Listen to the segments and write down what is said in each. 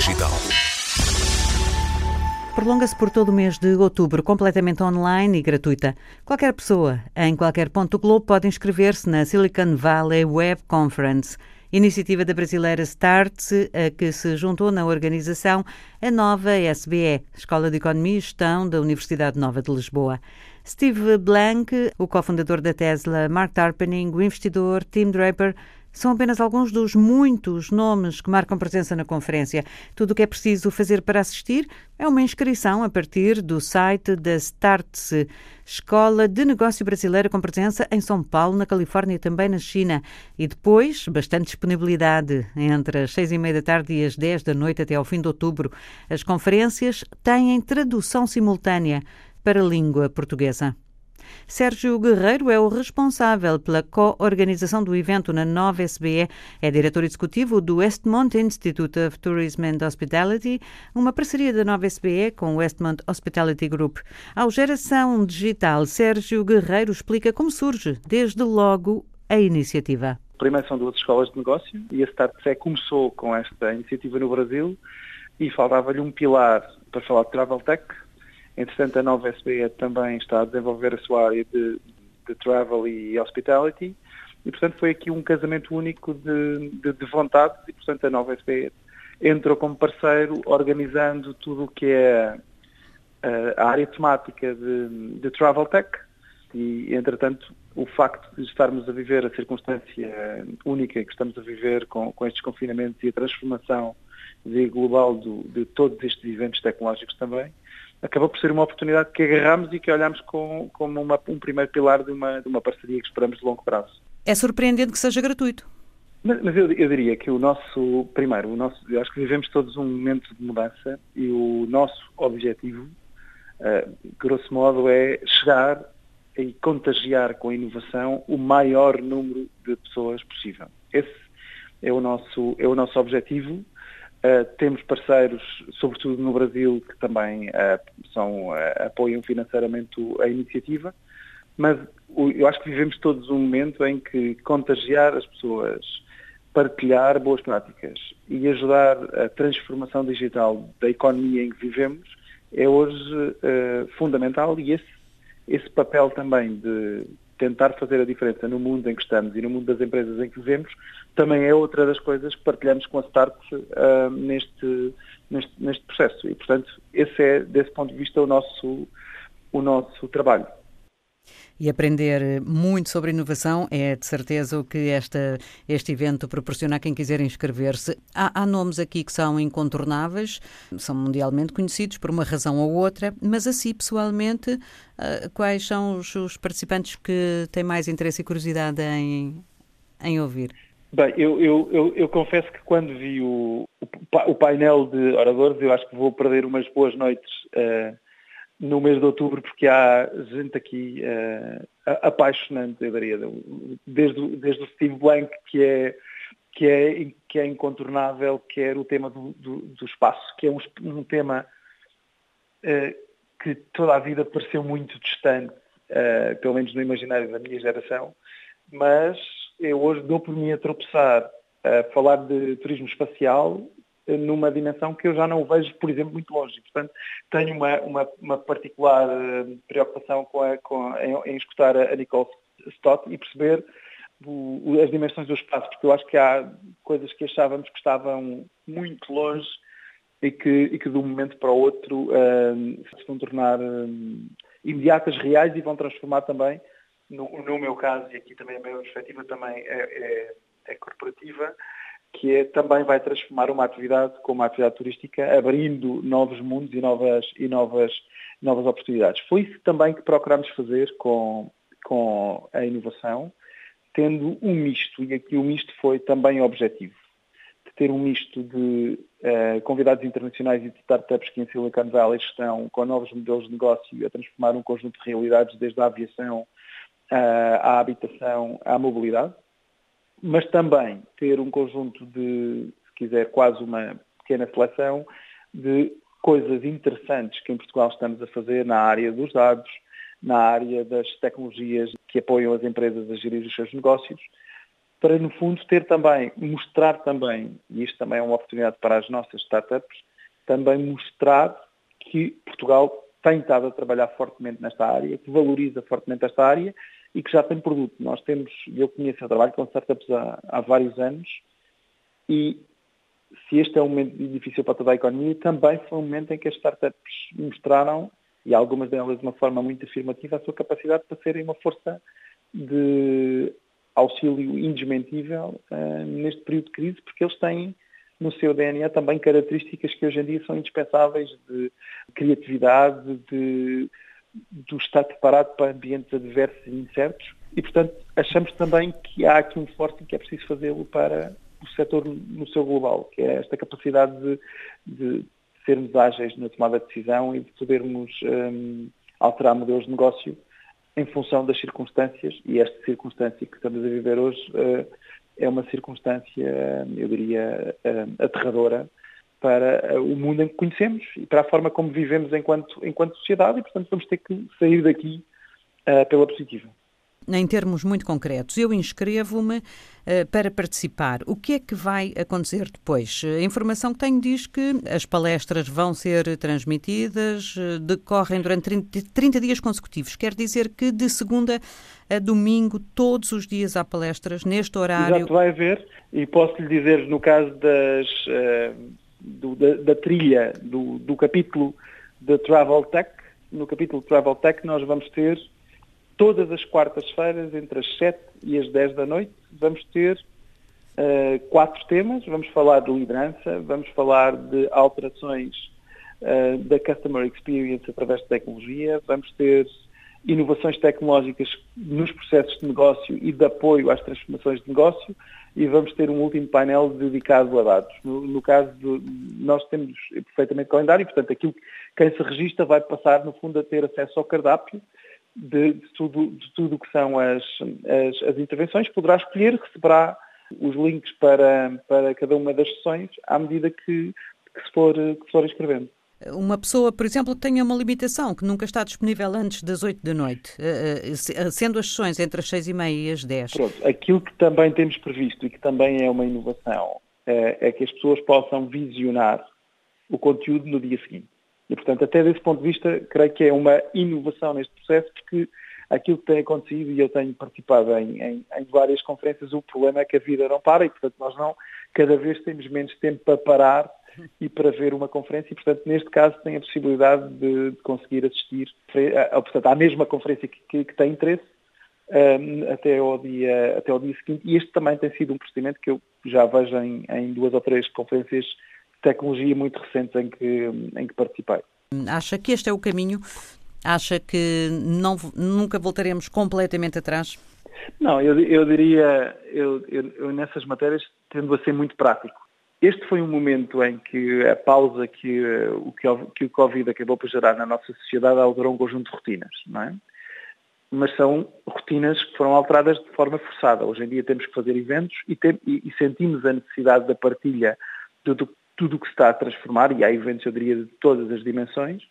digital. Prolonga-se por todo o mês de outubro, completamente online e gratuita. Qualquer pessoa, em qualquer ponto do globo, pode inscrever-se na Silicon Valley Web Conference, iniciativa da brasileira Start, a que se juntou na organização a nova SBE, Escola de Economia e Gestão da Universidade Nova de Lisboa. Steve Blank, o cofundador da Tesla, Mark Tarpening, o investidor Tim Draper, são apenas alguns dos muitos nomes que marcam presença na conferência. Tudo o que é preciso fazer para assistir é uma inscrição a partir do site da Startse, Escola de Negócio Brasileira com presença em São Paulo, na Califórnia e também na China. E depois, bastante disponibilidade entre as seis e meia da tarde e as dez da noite até ao fim de outubro. As conferências têm tradução simultânea para a língua portuguesa. Sérgio Guerreiro é o responsável pela co-organização do evento na nova SBE, é diretor executivo do Westmont Institute of Tourism and Hospitality, uma parceria da nova SBE com o Westmont Hospitality Group. Ao Geração Digital, Sérgio Guerreiro explica como surge, desde logo, a iniciativa. Primeiro são duas escolas de negócio e a StartSec começou com esta iniciativa no Brasil e faltava-lhe um pilar para falar de Travel Tech, Entretanto, a nova SBE também está a desenvolver a sua área de, de travel e hospitality. E, portanto, foi aqui um casamento único de, de, de vontades e, portanto, a nova SBE entrou como parceiro organizando tudo o que é a, a área temática de, de Travel Tech. E, entretanto, o facto de estarmos a viver a circunstância única que estamos a viver com, com estes confinamentos e a transformação global do, de todos estes eventos tecnológicos também, acabou por ser uma oportunidade que agarramos e que olhamos com, como um primeiro pilar de uma, de uma parceria que esperamos de longo prazo. É surpreendente que seja gratuito. Mas, mas eu, eu, diria que o nosso, primeiro, o nosso, eu acho que vivemos todos um momento de mudança e o nosso objetivo, uh, grosso modo, é chegar e contagiar com a inovação o maior número de pessoas possível. Esse é o nosso, é o nosso objetivo Uh, temos parceiros, sobretudo no Brasil, que também uh, são, uh, apoiam financeiramente a iniciativa, mas eu acho que vivemos todos um momento em que contagiar as pessoas, partilhar boas práticas e ajudar a transformação digital da economia em que vivemos é hoje fundamental e esse, esse papel também de tentar fazer a diferença no mundo em que estamos e no mundo das empresas em que vivemos, também é outra das coisas que partilhamos com a Start uh, neste, neste, neste processo. E, portanto, esse é, desse ponto de vista, o nosso, o nosso trabalho. E aprender muito sobre inovação é de certeza o que esta, este evento proporciona a quem quiser inscrever-se. Há, há, nomes aqui que são incontornáveis, são mundialmente conhecidos por uma razão ou outra, mas assim, pessoalmente, uh, quais são os, os, participantes que têm mais interesse e curiosidade em, em ouvir? Bem, eu, eu, eu, eu, confesso que quando vi o, o, painel de oradores, eu acho que vou perder umas boas noites uh, no mês de outubro, porque há gente aqui uh, apaixonante, eu daria, desde, desde o Steve Blank, que é, que é, que é incontornável, quer o tema do, do, do espaço, que é um, um tema uh, que toda a vida pareceu muito distante, uh, pelo menos no imaginário da minha geração, mas eu hoje dou por mim a tropeçar a falar de turismo espacial numa dimensão que eu já não vejo, por exemplo, muito longe. Portanto, tenho uma, uma, uma particular uh, preocupação com a, com em, em, escutar a Nicole Stott e perceber o, as dimensões do espaço, porque eu acho que há coisas que achávamos que estavam muito longe e que, e que de um momento para o outro uh, se vão tornar uh, imediatas, reais e vão transformar também, no, no, meu caso, e aqui também a minha perspectiva também é, é, é corporativa, que é, também vai transformar uma atividade como uma atividade turística, abrindo novos mundos e novas, e novas, novas oportunidades. Foi isso também que procuramos fazer com, com a inovação, tendo um misto, e aqui o misto foi também objetivo, de ter um misto de uh, convidados internacionais e de startups que em Silicon Valley estão com novos modelos de negócio a transformar um conjunto de realidades desde a aviação uh, à habitação, à mobilidade mas também ter um conjunto de, se quiser, quase uma pequena seleção de coisas interessantes que em Portugal estamos a fazer na área dos dados, na área das tecnologias que apoiam as empresas a gerir os seus negócios para no fundo ter também, mostrar também, e isto também é uma oportunidade para as nossas startups, também mostrar que Portugal tem estado a trabalhar fortemente nesta área, que valoriza fortemente esta área e que já tem produto. Nós temos, eu conheço o trabalho com startups há, há vários anos e se este é um momento difícil para toda a economia, também foi um momento em que as startups mostraram, e algumas delas de uma forma muito afirmativa, a sua capacidade para serem uma força de auxílio indesmentível uh, neste período de crise, porque eles têm no seu DNA também características que hoje em dia são indispensáveis de criatividade, de, de estar preparado para ambientes adversos e incertos. E, portanto, achamos também que há aqui um forte que é preciso fazê-lo para o setor no seu global, que é esta capacidade de, de sermos ágeis na tomada de decisão e de podermos um, alterar modelos de negócio em função das circunstâncias, e esta circunstância que estamos a viver hoje uh, é uma circunstância, eu diria, uh, aterradora para uh, o mundo em que conhecemos e para a forma como vivemos enquanto, enquanto sociedade e, portanto, vamos ter que sair daqui pela positiva em termos muito concretos, eu inscrevo-me uh, para participar. O que é que vai acontecer depois? A informação que tenho diz que as palestras vão ser transmitidas, uh, decorrem durante 30, 30, dias consecutivos. Quer dizer que de segunda a domingo, todos os dias há palestras neste horário. Exato, vai haver. E posso lhe dizer, no caso das, uh, do, da, da, trilha do, do capítulo de Travel Tech, no capítulo Travel Tech nós vamos ter todas as quartas-feiras, entre as 7 e as 10 da noite, vamos ter uh, quatro temas. Vamos falar de liderança, vamos falar de alterações uh, da Customer Experience através de tecnologia, vamos ter inovações tecnológicas nos processos de negócio e de apoio às transformações de negócio e vamos ter um último painel dedicado a dados. No, no caso, nós temos perfeitamente calendário, portanto, aquilo, quem se registra vai passar, no fundo, a ter acesso ao cardápio de, de tudo de tudo que são as, as, as, intervenções, poderá escolher, receberá os links para, para cada uma das sessões à medida que, que, se, for, que se for escrevendo. Uma pessoa, por exemplo, tenha uma limitação que nunca está disponível antes das 8 da noite, eh, eh, eh, sendo as sessões entre as 6 e meia e as 10. Pronto, aquilo que também temos previsto e que também é uma inovação é que as pessoas possam visionar o conteúdo no dia seguinte. E, portanto, até desse ponto de vista, creio que é uma inovação neste processo, porque aquilo que tem acontecido, e eu tenho participado em, em, em, várias conferências, o problema é que a vida não para e, portanto, nós não, cada vez temos menos tempo para parar e para ver uma conferência e, portanto, neste caso tem a possibilidade de, de conseguir assistir a, portanto, à mesma conferência que, que, que tem interesse um, até, ao dia, até ao dia seguinte. E este também tem sido um procedimento que eu já vejo em, em duas ou três conferências tecnologia muito recentes em que, em que participei. Acha que este é o caminho? Acha que não, nunca voltaremos completamente atrás? Não, eu, eu diria, eu, eu, eu, nessas matérias tendo a ser muito prático. Este foi um momento em que a pausa que, o, que, o Covid acabou por gerar na nossa sociedade alterou um conjunto de rotinas, não é? Mas são rotinas que foram alteradas de forma forçada. Hoje em dia temos que fazer eventos e, tem, e, e sentimos a necessidade da partilha do, tudo o que se está a transformar, e há eventos, eu diria, de todas as dimensões,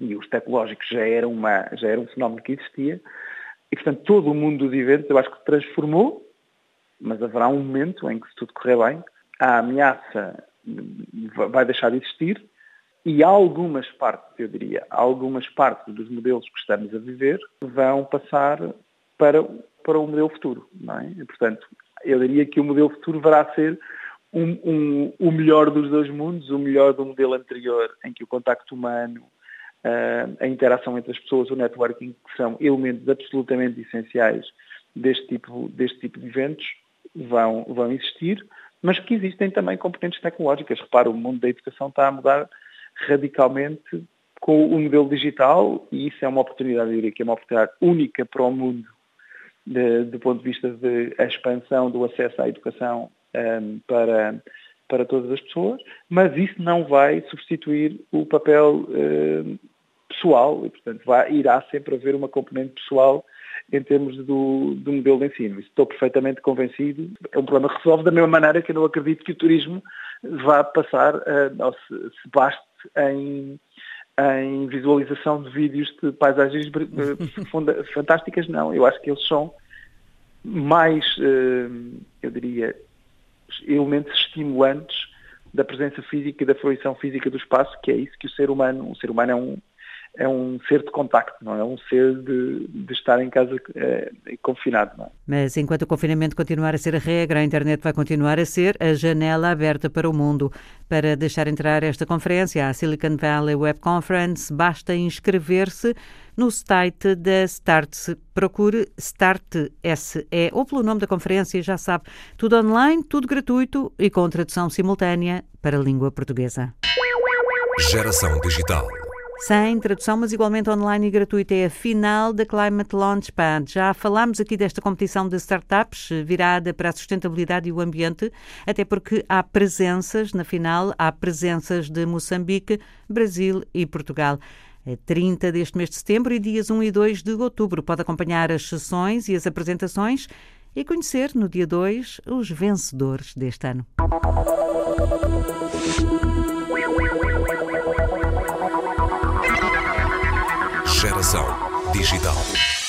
e os tecnológicos já era, uma, já era um fenómeno que existia, e portanto todo o mundo dos eventos eu acho que transformou, mas haverá um momento em que se tudo correr bem, a ameaça vai deixar de existir e algumas partes, eu diria, algumas partes dos modelos que estamos a viver vão passar para, para o modelo futuro, não é? E, portanto, eu diria que o modelo futuro deverá ser um, um, o melhor dos dois mundos, o melhor do modelo anterior, em que o contacto humano, a interação entre as pessoas, o networking, que são elementos absolutamente essenciais deste tipo, deste tipo de eventos, vão, vão existir, mas que existem também componentes tecnológicas. Repara, o mundo da educação está a mudar radicalmente com o modelo digital e isso é uma oportunidade, eu diria que é uma oportunidade única para o mundo do ponto de vista da expansão do acesso à educação um, ehm, para, para todas as pessoas, mas isso não vai substituir o papel ehm, pessoal e, portanto, vai, irá sempre haver uma componente pessoal em termos do, do modelo de ensino. Estou perfeitamente convencido. É um problema que resolve da mesma maneira que eu não acredito que o turismo vá passar, uh, ou se, se baste em, em visualização de vídeos de paisagens eh, fantásticas, não. Eu acho que eles são mais, eu diria, elementos estimulantes da presença física e da fruição física do espaço, que é isso que o ser humano, o ser humano é um, é um ser de contacto, não é? um ser de, de estar em casa é, confinado. Não é? Mas enquanto o confinamento continuar a ser a regra, a internet vai continuar a ser a janela aberta para o mundo. Para deixar entrar esta conferência, a Silicon Valley Web Conference, basta inscrever-se no site da Start. Procure Start SE ou pelo nome da conferência, já sabe, tudo online, tudo gratuito e com tradução simultânea para a língua portuguesa. Geração Digital sem tradução, mas igualmente online e gratuita. É a final da Climate Launchpad. Já falámos aqui desta competição de startups virada para a sustentabilidade e o ambiente, até porque há presenças na final, há presenças de Moçambique, Brasil e Portugal. É 30 deste mês de setembro e dias 1 e 2 de outubro. Pode acompanhar as sessões e as apresentações e conhecer no dia 2 os vencedores deste ano. Digital.